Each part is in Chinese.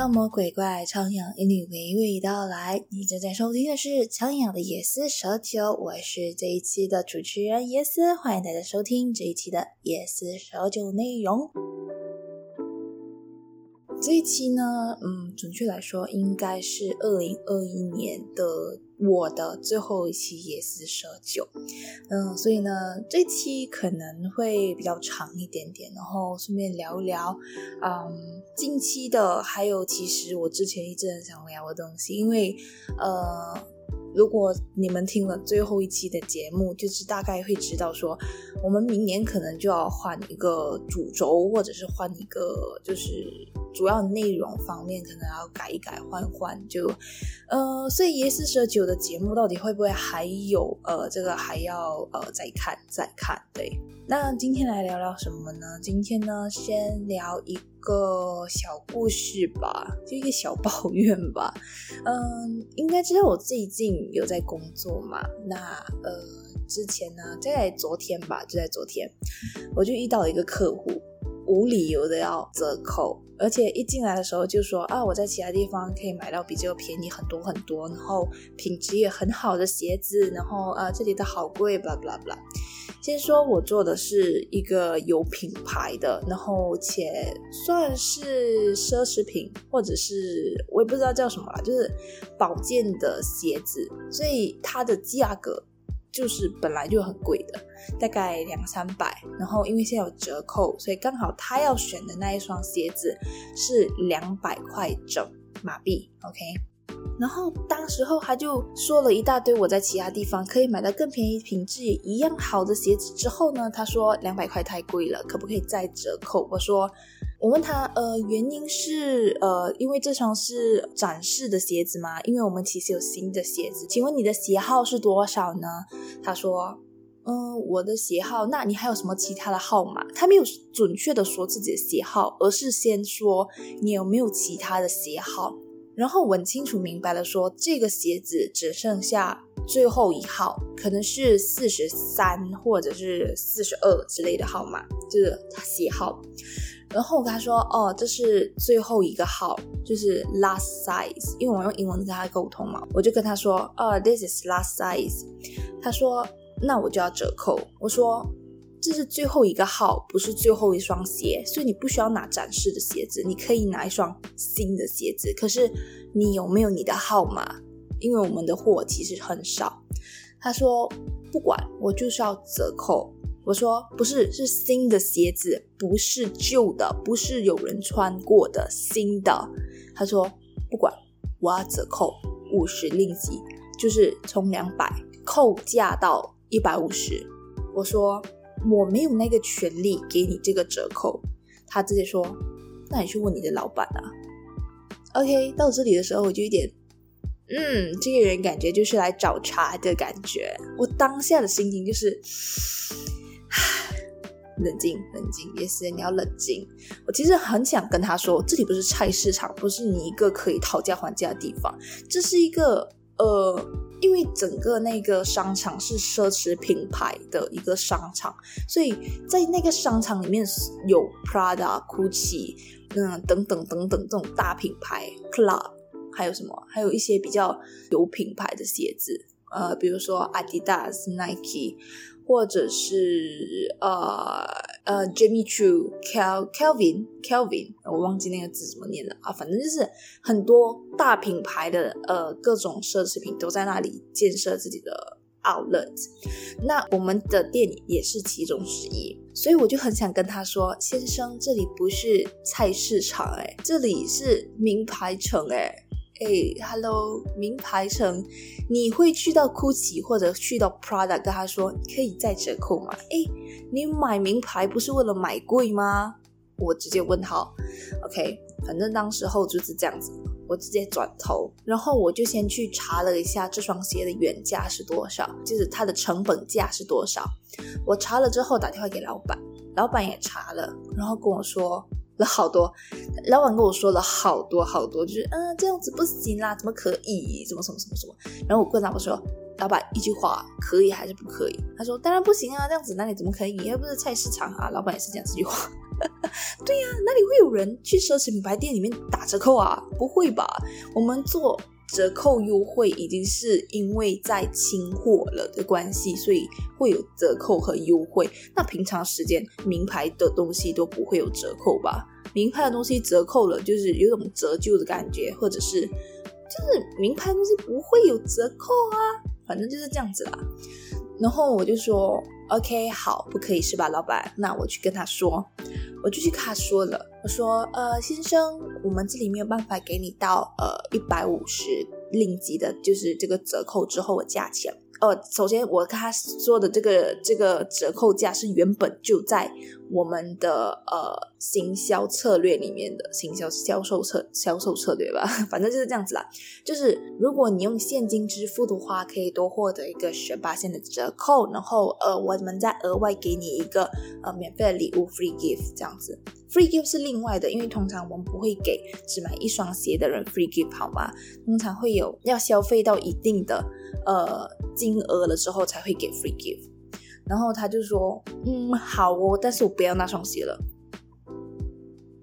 妖魔鬼怪，苍蝇一女娓娓道来。你正在收听的是《苍蝇的夜思蛇酒》，我是这一期的主持人夜思，欢迎大家收听这一期的夜思蛇酒内容。这一期呢，嗯，准确来说，应该是二零二一年的我的最后一期夜思蛇酒，嗯，所以呢，这期可能会比较长一点点，然后顺便聊一聊，嗯，近期的，还有其实我之前一直很想聊的东西，因为，呃。如果你们听了最后一期的节目，就是大概会知道说，我们明年可能就要换一个主轴，或者是换一个就是主要内容方面可能要改一改换换，就呃，所以夜思蛇九的节目到底会不会还有呃这个还要呃再看再看？对，那今天来聊聊什么呢？今天呢，先聊一。个小故事吧，就一个小抱怨吧。嗯，应该知道我最近有在工作嘛？那呃，之前呢，在昨天吧，就在昨天，我就遇到了一个客户，无理由的要折扣，而且一进来的时候就说啊，我在其他地方可以买到比较便宜很多很多，然后品质也很好的鞋子，然后啊，这里的好贵，blah blah blah。先说我做的是一个有品牌的，然后且算是奢侈品，或者是我也不知道叫什么啦，就是保健的鞋子，所以它的价格就是本来就很贵的，大概两三百，然后因为现在有折扣，所以刚好他要选的那一双鞋子是两百块整马币，OK。然后当时候他就说了一大堆我在其他地方可以买到更便宜、品质也一样好的鞋子。之后呢，他说两百块太贵了，可不可以再折扣？我说，我问他，呃，原因是呃，因为这双是展示的鞋子吗？因为我们其实有新的鞋子，请问你的鞋号是多少呢？他说，嗯，我的鞋号，那你还有什么其他的号码？他没有准确的说自己的鞋号，而是先说你有没有其他的鞋号。然后问清楚明白了，说这个鞋子只剩下最后一号，可能是四十三或者是四十二之类的号码，就是鞋号。然后我跟他说，哦，这是最后一个号，就是 last size，因为我用英文跟他沟通嘛，我就跟他说，哦，this is last size。他说，那我就要折扣。我说。这是最后一个号，不是最后一双鞋，所以你不需要拿展示的鞋子，你可以拿一双新的鞋子。可是你有没有你的号码？因为我们的货其实很少。他说不管，我就是要折扣。我说不是，是新的鞋子，不是旧的，不是有人穿过的新的。他说不管，我要折扣五十令吉，就是从两百扣价到一百五十。我说。我没有那个权利给你这个折扣，他直接说：“那你去问你的老板啊。” OK，到这里的时候我就有点，嗯，这个人感觉就是来找茬的感觉。我当下的心情就是，冷静，冷静，也是你要冷静。我其实很想跟他说，这里不是菜市场，不是你一个可以讨价还价的地方，这是一个呃。因为整个那个商场是奢侈品牌的一个商场，所以在那个商场里面有 Prada、Gucci，嗯，等等等等这种大品牌，Club，还有什么？还有一些比较有品牌的鞋子，呃，比如说 Adidas、Nike。或者是呃呃，Jimmy Choo、Kel Kelvin Kelvin，我忘记那个字怎么念了啊，反正就是很多大品牌的呃各种奢侈品都在那里建设自己的 outlet，那我们的店也是其中之一，所以我就很想跟他说，先生，这里不是菜市场哎，这里是名牌城哎。哎，Hello，名牌城，你会去到 Gucci 或者去到 Prada 跟他说可以再折扣吗？哎，你买名牌不是为了买贵吗？我直接问号，OK，反正当时候就是这样子，我直接转头，然后我就先去查了一下这双鞋的原价是多少，就是它的成本价是多少。我查了之后打电话给老板，老板也查了，然后跟我说。了好多，老板跟我说了好多好多，就是嗯这样子不行啦，怎么可以？怎么什么什么什么？然后我跟老板说，老板一句话可以还是不可以？他说当然不行啊，这样子哪里怎么可以？又不是菜市场啊！老板也是讲这句话。对呀，哪里会有人去奢侈品牌店里面打折扣啊？不会吧？我们做折扣优惠已经是因为在清货了的关系，所以会有折扣和优惠。那平常时间名牌的东西都不会有折扣吧？名牌的东西折扣了，就是有种折旧的感觉，或者是就是名牌东西不会有折扣啊，反正就是这样子啦。然后我就说，OK，好，不可以是吧，老板？那我去跟他说，我就去跟他说了，我说，呃，先生，我们这里没有办法给你到呃一百五十令吉的，就是这个折扣之后的价钱。呃，首先我跟他说的这个这个折扣价是原本就在我们的呃行销策略里面的行销销售策销售策略吧，反正就是这样子啦。就是如果你用现金支付的话，可以多获得一个十八线的折扣，然后呃我们再额外给你一个呃免费的礼物 free gift 这样子。free gift 是另外的，因为通常我们不会给只买一双鞋的人 free gift 好吗？通常会有要消费到一定的呃金额了之后才会给 free gift。然后他就说，嗯，好哦，但是我不要那双鞋了。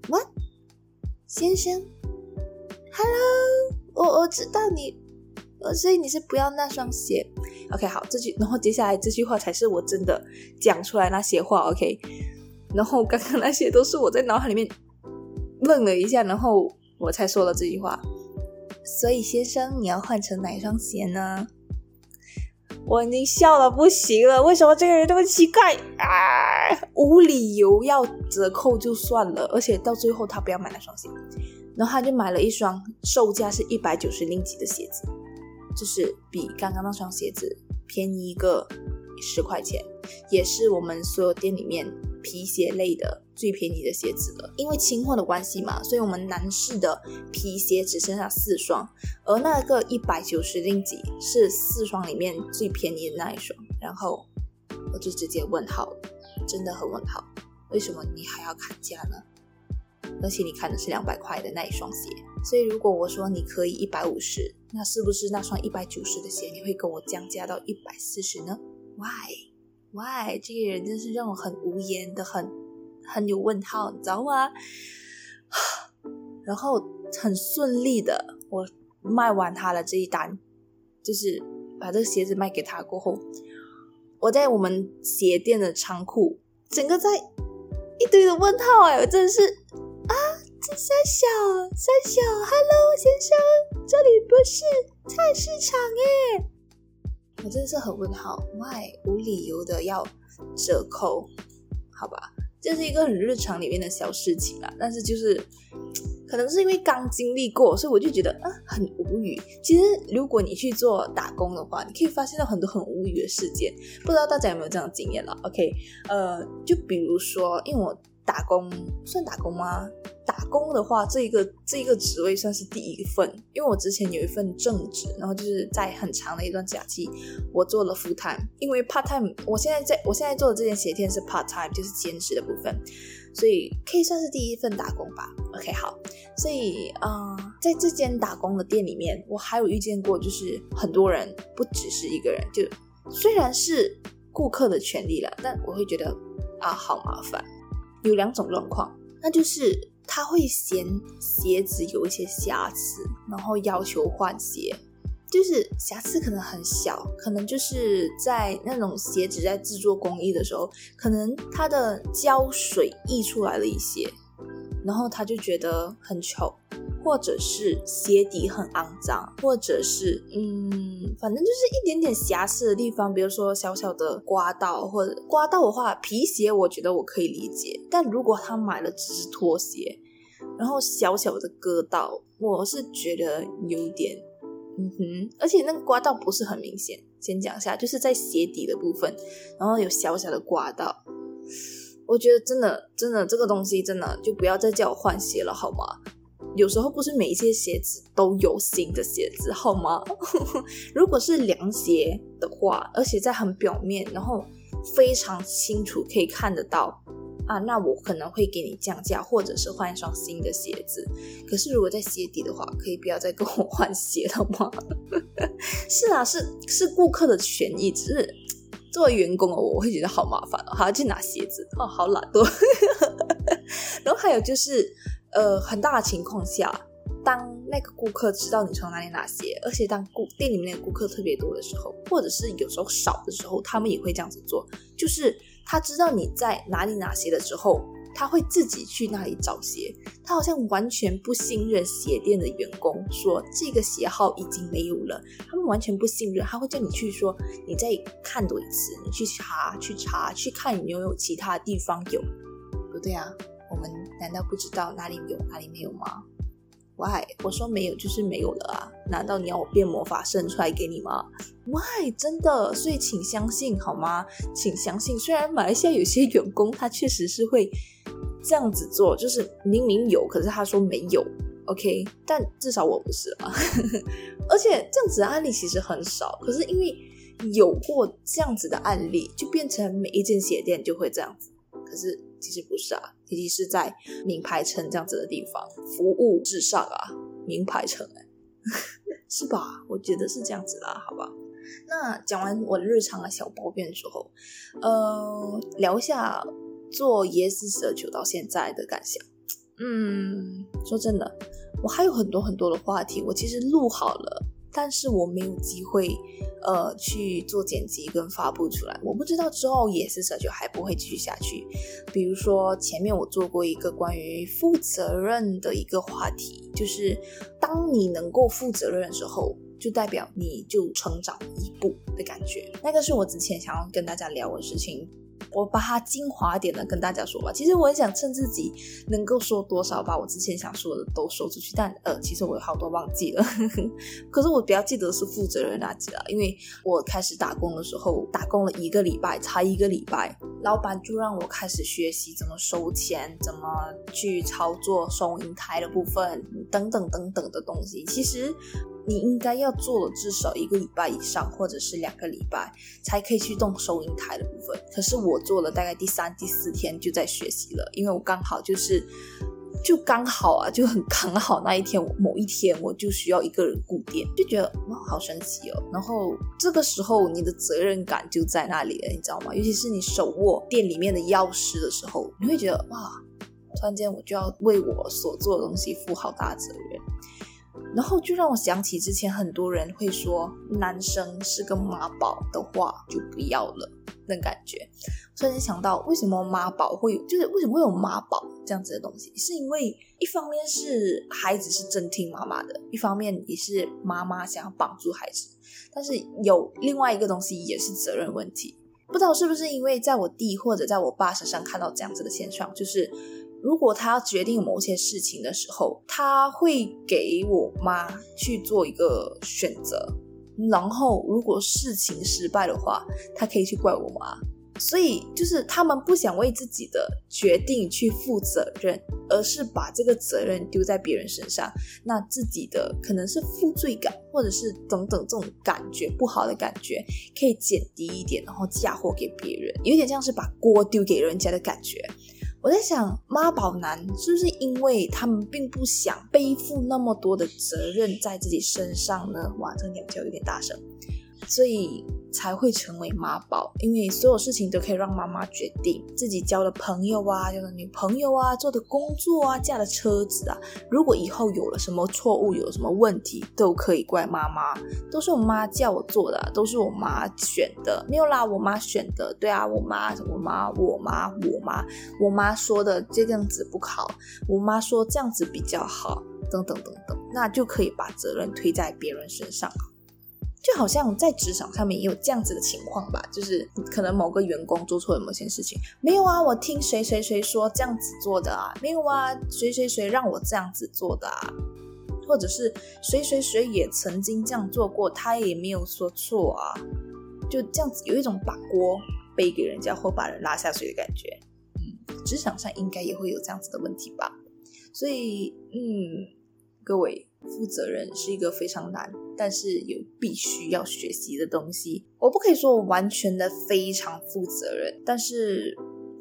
What，先生，Hello，我我知道你，所以你是不要那双鞋。OK，好，这句，然后接下来这句话才是我真的讲出来那些话。OK。然后刚刚那些都是我在脑海里面愣了一下，然后我才说了这句话。所以先生，你要换成哪一双鞋呢？我已经笑了不行了。为什么这个人这么奇怪啊？无理由要折扣就算了，而且到最后他不要买那双鞋，然后他就买了一双售价是一百九十零几的鞋子，就是比刚刚那双鞋子便宜一个十块钱，也是我们所有店里面。皮鞋类的最便宜的鞋子了，因为清货的关系嘛，所以我们男士的皮鞋只剩下四双，而那个一百九十令吉是四双里面最便宜的那一双。然后我就直接问号，真的很问号，为什么你还要砍价呢？而且你砍的是两百块的那一双鞋，所以如果我说你可以一百五十，那是不是那双一百九十的鞋你会跟我降价到一百四十呢？Why？Why？这个人真是让我很无言的，很很有问号，你知道吗？然后很顺利的，我卖完他的这一单，就是把这个鞋子卖给他过后，我在我们鞋店的仓库，整个在一堆的问号哎，我真的是啊，这三小三小，Hello 先生，这里不是菜市场耶。我真的是很问号，Why 无理由的要折扣？好吧，这是一个很日常里面的小事情啊。但是就是可能是因为刚经历过，所以我就觉得啊很无语。其实如果你去做打工的话，你可以发现到很多很无语的事件。不知道大家有没有这样的经验了？OK，呃，就比如说，因为我打工算打工吗？打工的话，这一个这一个职位算是第一份，因为我之前有一份正职，然后就是在很长的一段假期，我做了 full time，因为 part time，我现在在我现在做的这件鞋店是 part time，就是兼职的部分，所以可以算是第一份打工吧。OK，好，所以啊，在这间打工的店里面，我还有遇见过，就是很多人不只是一个人，就虽然是顾客的权利了，但我会觉得啊，好麻烦。有两种状况，那就是。他会嫌鞋子有一些瑕疵，然后要求换鞋。就是瑕疵可能很小，可能就是在那种鞋子在制作工艺的时候，可能它的胶水溢出来了一些，然后他就觉得很丑，或者是鞋底很肮脏，或者是嗯，反正就是一点点瑕疵的地方，比如说小小的刮到，或者刮到的话，皮鞋我觉得我可以理解，但如果他买了只是拖鞋。然后小小的割到，我是觉得有点，嗯哼，而且那个刮到不是很明显。先讲一下，就是在鞋底的部分，然后有小小的刮到。我觉得真的，真的这个东西真的就不要再叫我换鞋了，好吗？有时候不是每一些鞋子都有新的鞋子，好吗？如果是凉鞋的话，而且在很表面，然后非常清楚可以看得到。啊，那我可能会给你降价，或者是换一双新的鞋子。可是如果在鞋底的话，可以不要再跟我换鞋了吗？是啊，是是顾客的权益，只是作为员工哦，我会觉得好麻烦哦，还要去拿鞋子哦，好懒惰。然后还有就是，呃，很大的情况下。当那个顾客知道你从哪里拿鞋，而且当顾店里面的顾客特别多的时候，或者是有时候少的时候，他们也会这样子做。就是他知道你在哪里拿鞋的时候，他会自己去那里找鞋。他好像完全不信任鞋店的员工，说这个鞋号已经没有了。他们完全不信任，他会叫你去说，你再看多一次，你去查，去查，去看有没有其他地方有。不对啊，我们难道不知道哪里有，哪里没有吗？Why？我说没有就是没有了啊！难道你要我变魔法生出来给你吗？Why？真的，所以请相信好吗？请相信，虽然马来西亚有些员工他确实是会这样子做，就是明明有，可是他说没有，OK？但至少我不是啊，而且这样子的案例其实很少，可是因为有过这样子的案例，就变成每一间鞋店就会这样子。可是其实不是啊，其实是在名牌城这样子的地方，服务至上啊，名牌城哎，是吧？我觉得是这样子啦，好吧。那讲完我日常的小抱怨之后，呃，聊一下做椰子蛇酒到现在的感想。嗯，说真的，我还有很多很多的话题，我其实录好了。但是我没有机会，呃，去做剪辑跟发布出来。我不知道之后也是这就还不会继续下去。比如说前面我做过一个关于负责任的一个话题，就是当你能够负责任的时候，就代表你就成长一步的感觉。那个是我之前想要跟大家聊的事情。我把它精华点的跟大家说吧。其实我很想趁自己能够说多少，把我之前想说的都说出去。但呃，其实我有好多忘记了。可是我比较记得是负责人那集了，因为我开始打工的时候，打工了一个礼拜，才一个礼拜，老板就让我开始学习怎么收钱，怎么去操作收银台的部分，等等等等的东西。其实。你应该要做了至少一个礼拜以上，或者是两个礼拜，才可以去动收银台的部分。可是我做了大概第三、第四天就在学习了，因为我刚好就是，就刚好啊，就很刚好那一天，某一天我就需要一个人顾店，就觉得哇，好神奇哦。然后这个时候你的责任感就在那里了，你知道吗？尤其是你手握店里面的钥匙的时候，你会觉得哇，突然间我就要为我所做的东西负好大责任。然后就让我想起之前很多人会说男生是个妈宝的话，就不要了那感觉。突然间想到，为什么妈宝会有，就是为什么会有妈宝这样子的东西？是因为一方面是孩子是真听妈妈的，一方面也是妈妈想要帮助孩子。但是有另外一个东西也是责任问题，不知道是不是因为在我弟或者在我爸身上看到这样子的现象，就是。如果他要决定某些事情的时候，他会给我妈去做一个选择，然后如果事情失败的话，他可以去怪我妈。所以就是他们不想为自己的决定去负责任，而是把这个责任丢在别人身上，那自己的可能是负罪感，或者是等等这种感觉不好的感觉，可以减低一点，然后嫁祸给别人，有点像是把锅丢给人家的感觉。我在想，妈宝男是不是因为他们并不想背负那么多的责任在自己身上呢？哇，这个鸟叫有点大声，所以。才会成为妈宝，因为所有事情都可以让妈妈决定。自己交的朋友啊，交的女朋友啊，做的工作啊，驾的车子啊，如果以后有了什么错误，有什么问题，都可以怪妈妈。都是我妈叫我做的，都是我妈选的，没有啦，我妈选的。对啊，我妈，我妈，我妈，我妈，我妈说的这样子不好，我妈说这样子比较好，等等等等，那就可以把责任推在别人身上。就好像在职场上面也有这样子的情况吧，就是可能某个员工做错了某件事情，没有啊，我听谁谁谁说这样子做的啊，没有啊，谁谁谁让我这样子做的啊，或者是谁谁谁也曾经这样做过，他也没有说错啊，就这样子有一种把锅背给人家或把人拉下水的感觉，嗯，职场上应该也会有这样子的问题吧，所以嗯，各位。负责任是一个非常难，但是有必须要学习的东西。我不可以说我完全的非常负责任，但是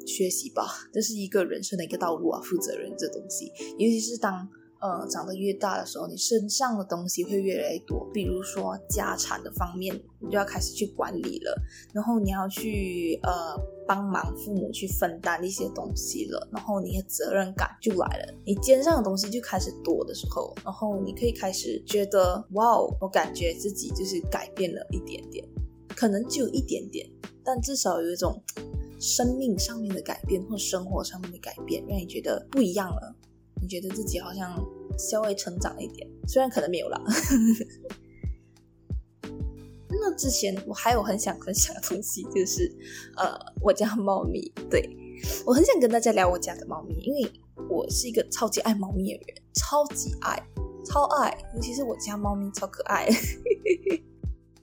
学习吧，这是一个人生的一个道路啊。负责任这东西，尤其是当呃，长得越大的时候，你身上的东西会越来越多。比如说家产的方面，你就要开始去管理了，然后你要去呃帮忙父母去分担一些东西了，然后你的责任感就来了，你肩上的东西就开始多的时候，然后你可以开始觉得哇哦，我感觉自己就是改变了一点点，可能只有一点点，但至少有一种生命上面的改变或生活上面的改变，让你觉得不一样了。你觉得自己好像稍微成长了一点，虽然可能没有啦。那之前我还有很想分享的东西，就是呃，我家猫咪。对我很想跟大家聊我家的猫咪，因为我是一个超级爱猫咪的人，超级爱，超爱，尤其是我家猫咪超可爱。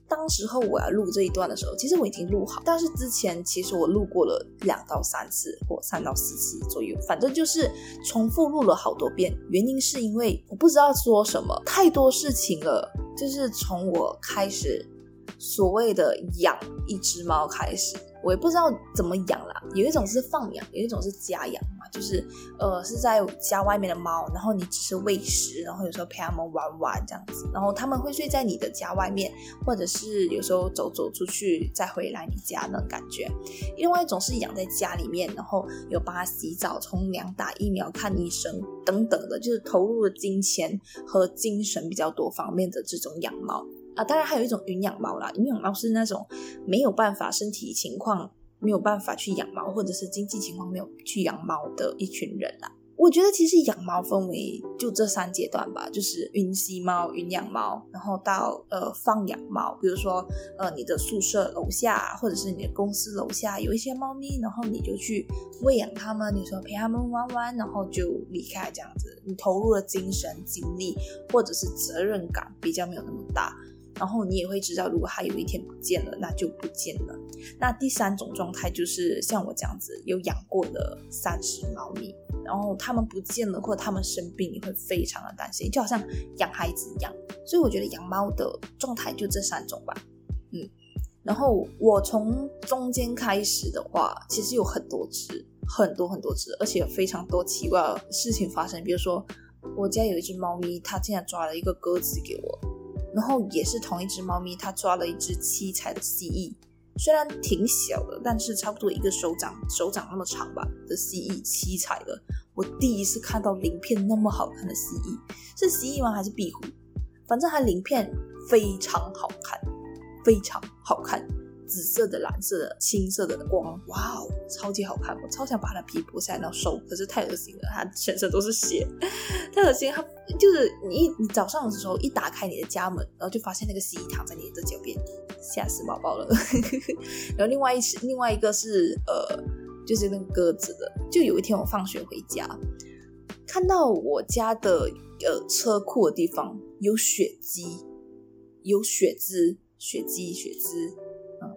当时候我要录这一段的时候，其实我已经录好，但是之前其实我录过了两到三次或三到四次左右，反正就是重复录了好多遍。原因是因为我不知道说什么，太多事情了。就是从我开始所谓的养一只猫开始。我也不知道怎么养啦，有一种是放养，有一种是家养嘛，就是呃是在家外面的猫，然后你只是喂食，然后有时候陪它们玩玩这样子，然后它们会睡在你的家外面，或者是有时候走走出去再回来你家那种感觉。另外一种是养在家里面，然后有帮它洗澡、冲凉、打疫苗、看医生等等的，就是投入了金钱和精神比较多方面的这种养猫。啊，当然还有一种云养猫啦，云养猫是那种没有办法身体情况没有办法去养猫，或者是经济情况没有去养猫的一群人啦。我觉得其实养猫分为就这三阶段吧，就是云吸猫、云养猫，然后到呃放养猫，比如说呃你的宿舍楼下或者是你的公司楼下有一些猫咪，然后你就去喂养它们，你说陪它们玩玩，然后就离开这样子，你投入了精神精力或者是责任感比较没有那么大。然后你也会知道，如果它有一天不见了，那就不见了。那第三种状态就是像我这样子有养过的三只猫咪，然后它们不见了，或者它们生病，你会非常的担心，就好像养孩子一样。所以我觉得养猫的状态就这三种吧。嗯，然后我从中间开始的话，其实有很多只，很多很多只，而且有非常多奇怪的事情发生。比如说，我家有一只猫咪，它竟然抓了一个鸽子给我。然后也是同一只猫咪，它抓了一只七彩的蜥蜴，虽然挺小的，但是差不多一个手掌手掌那么长吧的蜥蜴，七彩的。我第一次看到鳞片那么好看的蜥蜴，是蜥蜴吗？还是壁虎？反正它鳞片非常好看，非常好看。紫色的、蓝色的、青色的光，哇哦，超级好看！我超想把它皮剥下来然后收，可是太恶心了，它全身都是血，太恶心。它就是你一你早上的时候一打开你的家门，然后就发现那个蜥蜴躺在你的脚边，吓死宝宝了。然后另外一只另外一个是呃，就是那个鸽子的。就有一天我放学回家，看到我家的呃车库的地方有血迹，有血渍，血迹，血渍。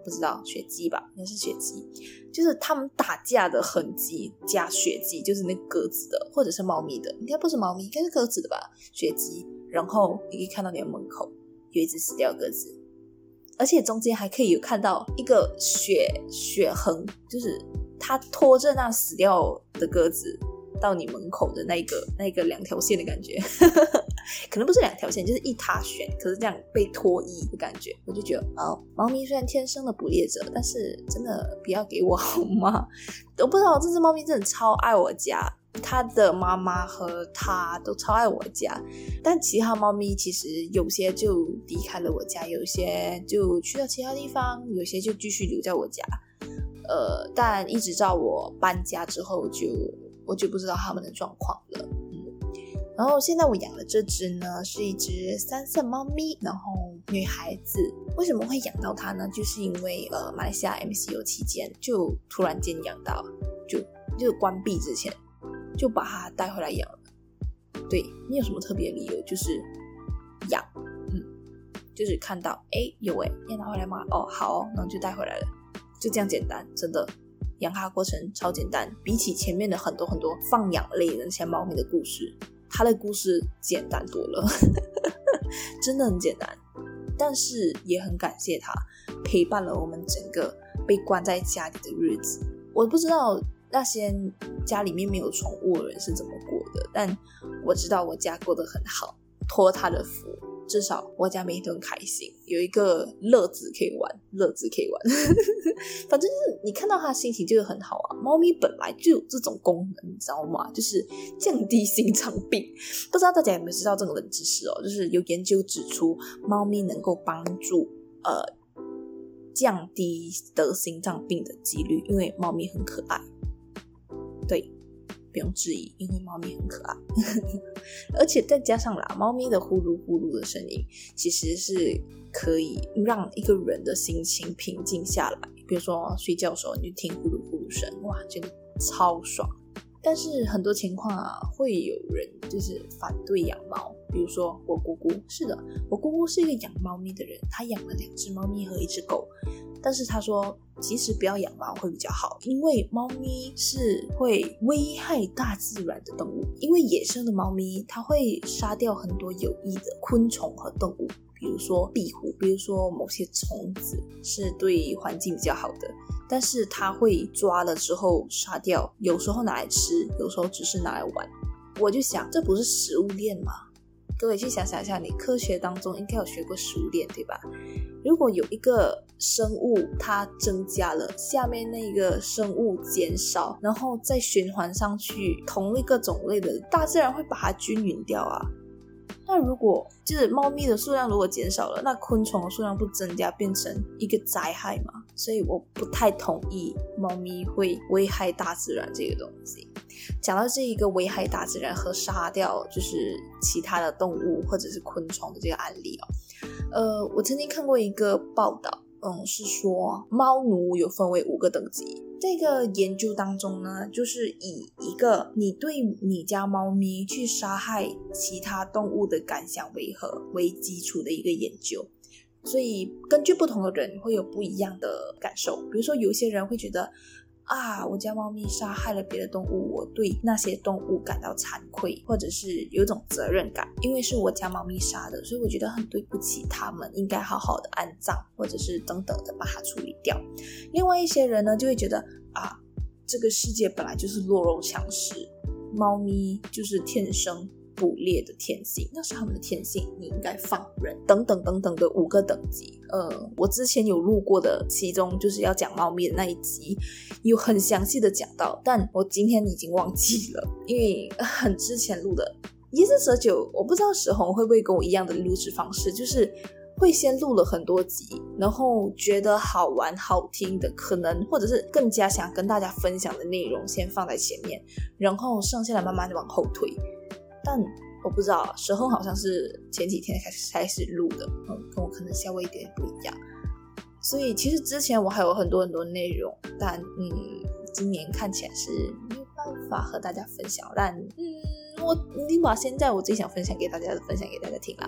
不知道血迹吧，应该是血迹，就是他们打架的痕迹加血迹，就是那鸽子的或者是猫咪的，应该不是猫咪，应该是鸽子的吧？血迹，然后你可以看到你的门口有一只死掉鸽子，而且中间还可以有看到一个血血痕，就是它拖着那死掉的鸽子到你门口的那个那个两条线的感觉。可能不是两条线，就是一塌选，可是这样被脱衣的感觉，我就觉得哦，猫咪虽然天生的捕猎者，但是真的不要给我 好吗？我不知道这只猫咪真的超爱我家，它的妈妈和它都超爱我家，但其他猫咪其实有些就离开了我家，有些就去到其他地方，有些就继续留在我家。呃，但一直到我搬家之后，就我就不知道它们的状况了。嗯然后现在我养的这只呢，是一只三色猫咪，然后女孩子。为什么会养到它呢？就是因为呃，马来西亚 MCO 期间就突然间养到，就就关闭之前就把它带回来养了。对，没有什么特别理由，就是养，嗯，就是看到哎有哎，要拿回来吗？哦好哦，然后就带回来了，就这样简单，真的，养它过程超简单，比起前面的很多很多放养类的那些猫咪的故事。它的故事简单多了，真的很简单，但是也很感谢它陪伴了我们整个被关在家里的日子。我不知道那些家里面没有宠物的人是怎么过的，但我知道我家过得很好，托他的福。至少我家每天都很开心，有一个乐子可以玩，乐子可以玩。反正就是你看到他心情就会很好啊。猫咪本来就有这种功能，你知道吗？就是降低心脏病。不知道大家有没有知道这个冷知识哦？就是有研究指出，猫咪能够帮助呃降低得心脏病的几率，因为猫咪很可爱。不用质疑，因为猫咪很可爱，而且再加上啦，猫咪的呼噜呼噜的声音，其实是可以让一个人的心情平静下来。比如说睡觉的时候，你就听呼噜呼噜声，哇，真的超爽。但是很多情况啊，会有人就是反对养猫。比如说我姑姑，是的，我姑姑是一个养猫咪的人，她养了两只猫咪和一只狗。但是他说，其实不要养猫会比较好，因为猫咪是会危害大自然的动物。因为野生的猫咪，它会杀掉很多有益的昆虫和动物，比如说壁虎，比如说某些虫子是对环境比较好的。但是它会抓了之后杀掉，有时候拿来吃，有时候只是拿来玩。我就想，这不是食物链吗？各位去想想一下，你科学当中应该有学过食物链，对吧？如果有一个生物它增加了，下面那个生物减少，然后再循环上去，同一个种类的，大自然会把它均匀掉啊。那如果就是猫咪的数量如果减少了，那昆虫的数量不增加，变成一个灾害嘛？所以我不太同意猫咪会危害大自然这个东西。讲到这一个危害大自然和杀掉就是其他的动物或者是昆虫的这个案例哦，呃，我曾经看过一个报道，嗯，是说猫奴有分为五个等级。这个研究当中呢，就是以一个你对你家猫咪去杀害其他动物的感想为何为基础的一个研究。所以根据不同的人会有不一样的感受。比如说，有些人会觉得。啊！我家猫咪杀害了别的动物，我对那些动物感到惭愧，或者是有种责任感，因为是我家猫咪杀的，所以我觉得很对不起它们，应该好好的安葬，或者是等等的把它处理掉。另外一些人呢，就会觉得啊，这个世界本来就是弱肉强食，猫咪就是天生。捕猎的天性，那是他们的天性，你应该放任。等等等等的五个等级，呃，我之前有录过的，其中就是要讲猫咪的那一集，有很详细的讲到，但我今天已经忘记了，因为很之前录的。一是蛇九，我不知道石红会不会跟我一样的录制方式，就是会先录了很多集，然后觉得好玩好听的，可能或者是更加想跟大家分享的内容，先放在前面，然后剩下的慢慢的往后推。但我不知道，时候好像是前几天开始开始录的，嗯，跟我可能稍微一点不一样。所以其实之前我还有很多很多内容，但嗯，今年看起来是没有办法和大家分享。但嗯，我已经把现在我最想分享给大家的分享给大家听了。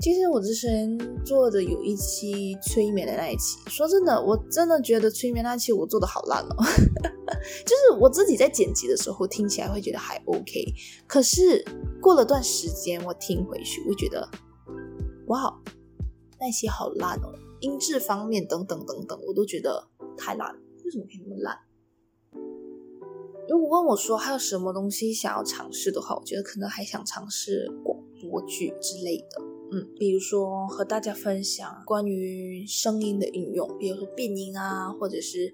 其实我之前做的有一期催眠的那一期，说真的，我真的觉得催眠那期我做的好烂哦。就是我自己在剪辑的时候听起来会觉得还 OK，可是过了段时间我听回去会觉得，哇，那些好烂哦，音质方面等等等等，我都觉得太烂，为什么可以那么烂？如果问我说还有什么东西想要尝试的话，我觉得可能还想尝试广播剧之类的。嗯，比如说和大家分享关于声音的应用，比如说变音啊，或者是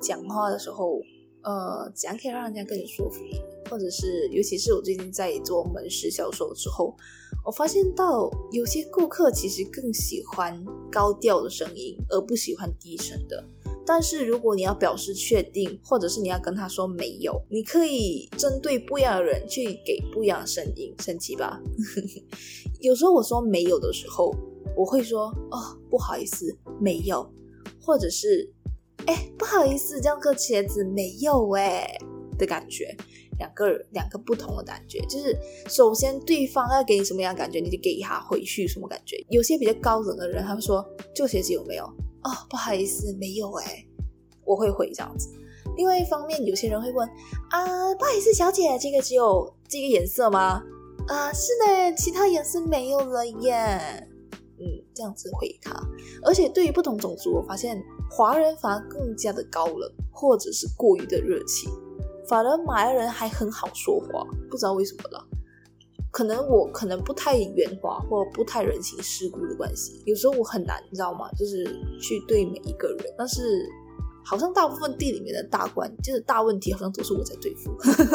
讲话的时候，呃，怎样可以让人家更舒服？或者是，尤其是我最近在做门市销售之后，我发现到有些顾客其实更喜欢高调的声音，而不喜欢低沉的。但是如果你要表示确定，或者是你要跟他说没有，你可以针对不一样的人去给不一样的声音，神奇吧？有时候我说没有的时候，我会说哦，不好意思，没有，或者是哎，不好意思，这样个茄子没有哎的感觉，两个两个不同的感觉，就是首先对方要给你什么样感觉，你就给他回去什么感觉。有些比较高冷的人，他会说这个鞋子有没有？哦，不好意思，没有哎，我会回这样子。另外一方面，有些人会问啊，不好意思，小姐，这个只有这个颜色吗？啊，是的，其他颜色没有了耶。嗯，这样子回他。而且对于不同种族，我发现华人反而更加的高冷，或者是过于的热情，反而马来人还很好说话，不知道为什么了。可能我可能不太圆滑或不太人情世故的关系，有时候我很难，你知道吗？就是去对每一个人，但是好像大部分店里面的大关，就是大问题，好像都是我在对付，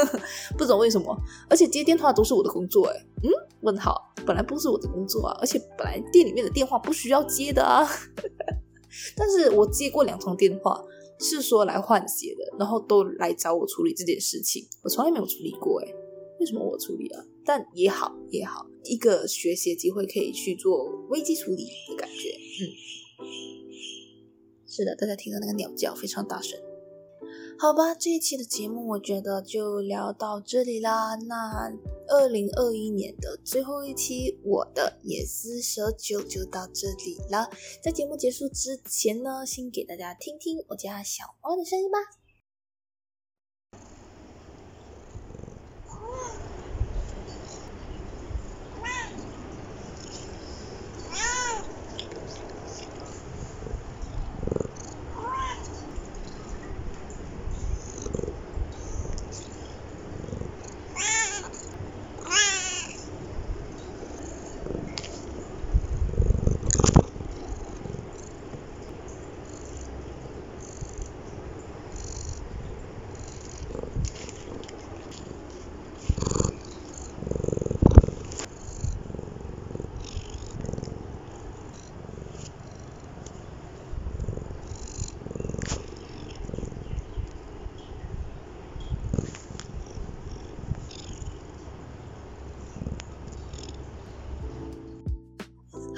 不懂为什么。而且接电话都是我的工作，哎，嗯，问号，本来不是我的工作啊，而且本来店里面的电话不需要接的啊，但是我接过两通电话。是说来换鞋的，然后都来找我处理这件事情，我从来没有处理过，哎，为什么我处理啊？但也好也好，一个学习机会可以去做危机处理的感觉，嗯，是的，大家听到那个鸟叫非常大声。好吧，这一期的节目我觉得就聊到这里啦。那二零二一年的最后一期，我的野思蛇酒就到这里了。在节目结束之前呢，先给大家听听我家小猫的声音吧。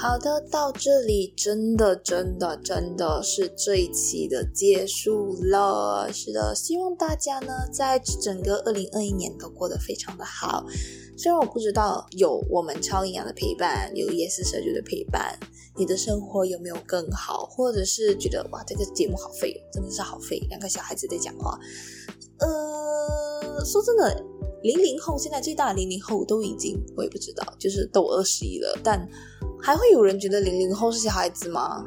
好的，到这里真的真的真的是这一期的结束了。是的，希望大家呢在整个二零二一年都过得非常的好。虽然我不知道有我们超营养的陪伴，有夜思社区的陪伴，你的生活有没有更好，或者是觉得哇这个节目好废，真的是好废，两个小孩子在讲话。呃，说真的，零零后现在最大的零零后都已经我也不知道，就是都二十一了，但。还会有人觉得零零后是小孩子吗？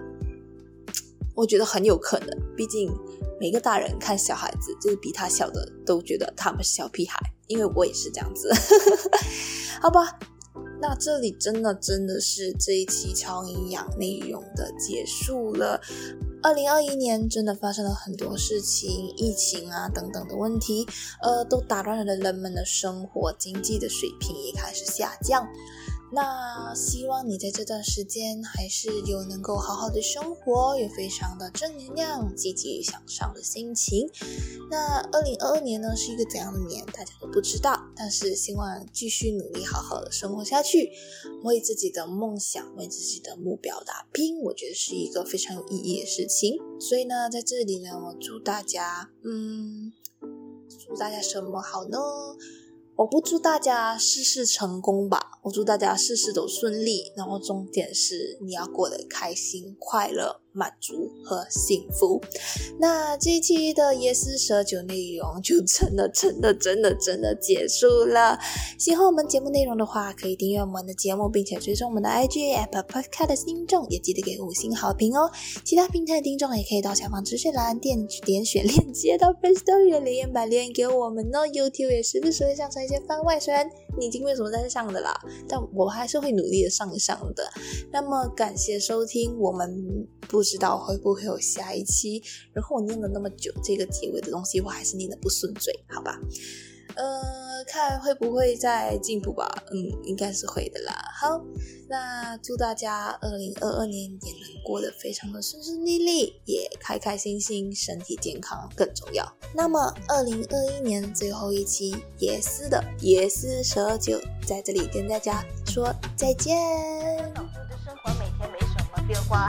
我觉得很有可能，毕竟每个大人看小孩子，就是比他小的，都觉得他们是小屁孩。因为我也是这样子，好吧？那这里真的真的是这一期超营养内容的结束了。二零二一年真的发生了很多事情，疫情啊等等的问题，呃，都打乱了人们的生活，经济的水平也开始下降。那希望你在这段时间还是有能够好好的生活，也非常的正能量、积极向上的心情。那二零二二年呢是一个怎样的年，大家都不知道。但是希望继续努力，好好的生活下去，为自己的梦想、为自己的目标打拼，我觉得是一个非常有意义的事情。所以呢，在这里呢，我祝大家，嗯，祝大家什么好呢？我不祝大家事事成功吧，我祝大家事事都顺利。然后重点是你要过得开心、快乐。满足和幸福。那这一期的夜思蛇酒内容就真的、真的、真的、真的结束了。喜欢我们节目内容的话，可以订阅我们的节目，并且追踪我们的 IG Apple Podcast 的听众，也记得给五星好评哦。其他平台的听众也可以到下方资讯栏点点选链接到 Face Story 的留言板留言给我们哦。YouTube 也时不时会上传一些番外，虽然你已经没有什么在上的啦，但我还是会努力的上一上的。那么感谢收听我们。不知道会不会有下一期？然后我念了那么久，这个结尾的东西我还是念的不顺嘴，好吧？呃，看会不会再进步吧？嗯，应该是会的啦。好，那祝大家二零二二年也能过得非常的顺顺利利，也开开心心，身体健康更重要。那么二零二一年最后一期也是的野思蛇酒在这里跟大家说再见。老的生活每天没什么变化，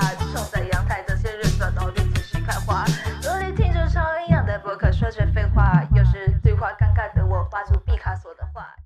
努力听着超音量的博客，说着废话，有时对话尴尬的我发出。